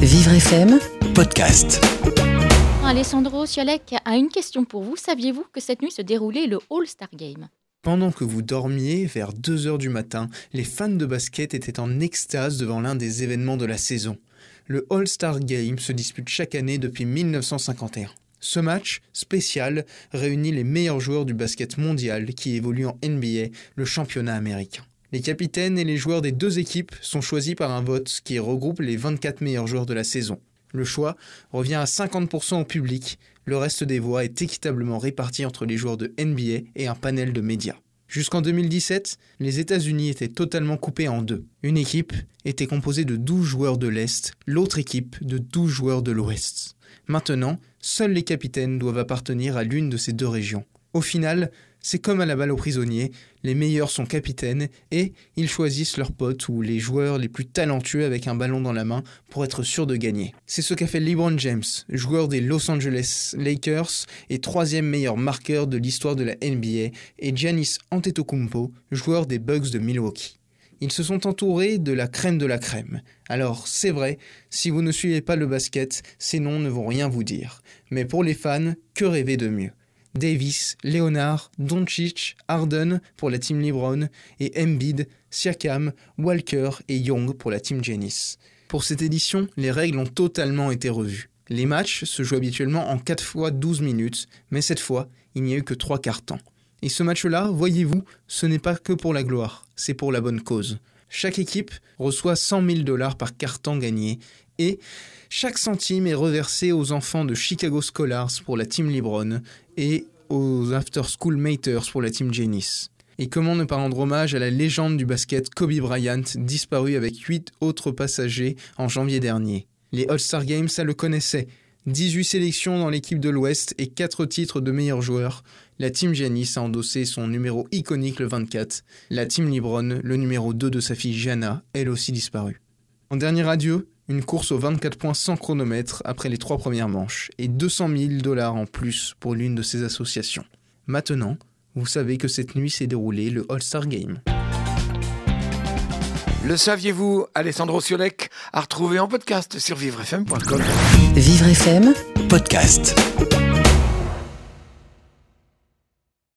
Vivre FM, podcast. Alessandro Ciolek a une question pour vous. Saviez-vous que cette nuit se déroulait le All-Star Game? Pendant que vous dormiez, vers 2 heures du matin, les fans de basket étaient en extase devant l'un des événements de la saison. Le All-Star Game se dispute chaque année depuis 1951. Ce match, spécial, réunit les meilleurs joueurs du basket mondial qui évoluent en NBA, le championnat américain. Les capitaines et les joueurs des deux équipes sont choisis par un vote qui regroupe les 24 meilleurs joueurs de la saison. Le choix revient à 50% au public, le reste des voix est équitablement réparti entre les joueurs de NBA et un panel de médias. Jusqu'en 2017, les États-Unis étaient totalement coupés en deux. Une équipe était composée de 12 joueurs de l'Est, l'autre équipe de 12 joueurs de l'Ouest. Maintenant, seuls les capitaines doivent appartenir à l'une de ces deux régions. Au final, c'est comme à la balle aux prisonniers, les meilleurs sont capitaines et ils choisissent leurs potes ou les joueurs les plus talentueux avec un ballon dans la main pour être sûr de gagner. C'est ce qu'a fait LeBron James, joueur des Los Angeles Lakers et troisième meilleur marqueur de l'histoire de la NBA, et Giannis Antetokounmpo, joueur des Bucks de Milwaukee. Ils se sont entourés de la crème de la crème. Alors, c'est vrai, si vous ne suivez pas le basket, ces noms ne vont rien vous dire. Mais pour les fans, que rêver de mieux? Davis, Leonard, Doncic, Harden pour la team LeBron et Embiid, Siakam, Walker et Young pour la team Janice. Pour cette édition, les règles ont totalement été revues. Les matchs se jouent habituellement en 4 fois 12 minutes, mais cette fois, il n'y a eu que 3 quarts temps. Et ce match-là, voyez-vous, ce n'est pas que pour la gloire, c'est pour la bonne cause. Chaque équipe reçoit 100 000 dollars par carton gagné et chaque centime est reversé aux enfants de Chicago Scholars pour la team LeBron et aux After School Maters pour la team Janice. Et comment ne pas rendre hommage à la légende du basket Kobe Bryant, disparu avec 8 autres passagers en janvier dernier. Les All-Star Games, ça le connaissait. 18 sélections dans l'équipe de l'Ouest et 4 titres de meilleurs joueurs. La team Janice a endossé son numéro iconique le 24. La team LeBron, le numéro 2 de sa fille Jana, elle aussi disparue. En dernier adieu, une course aux 24 points sans chronomètre après les trois premières manches et 200 000 dollars en plus pour l'une de ces associations. Maintenant, vous savez que cette nuit s'est déroulé le All-Star Game. Le saviez-vous Alessandro Siolek a retrouvé en podcast sur vivrefm.com. Vivre FM, Podcast.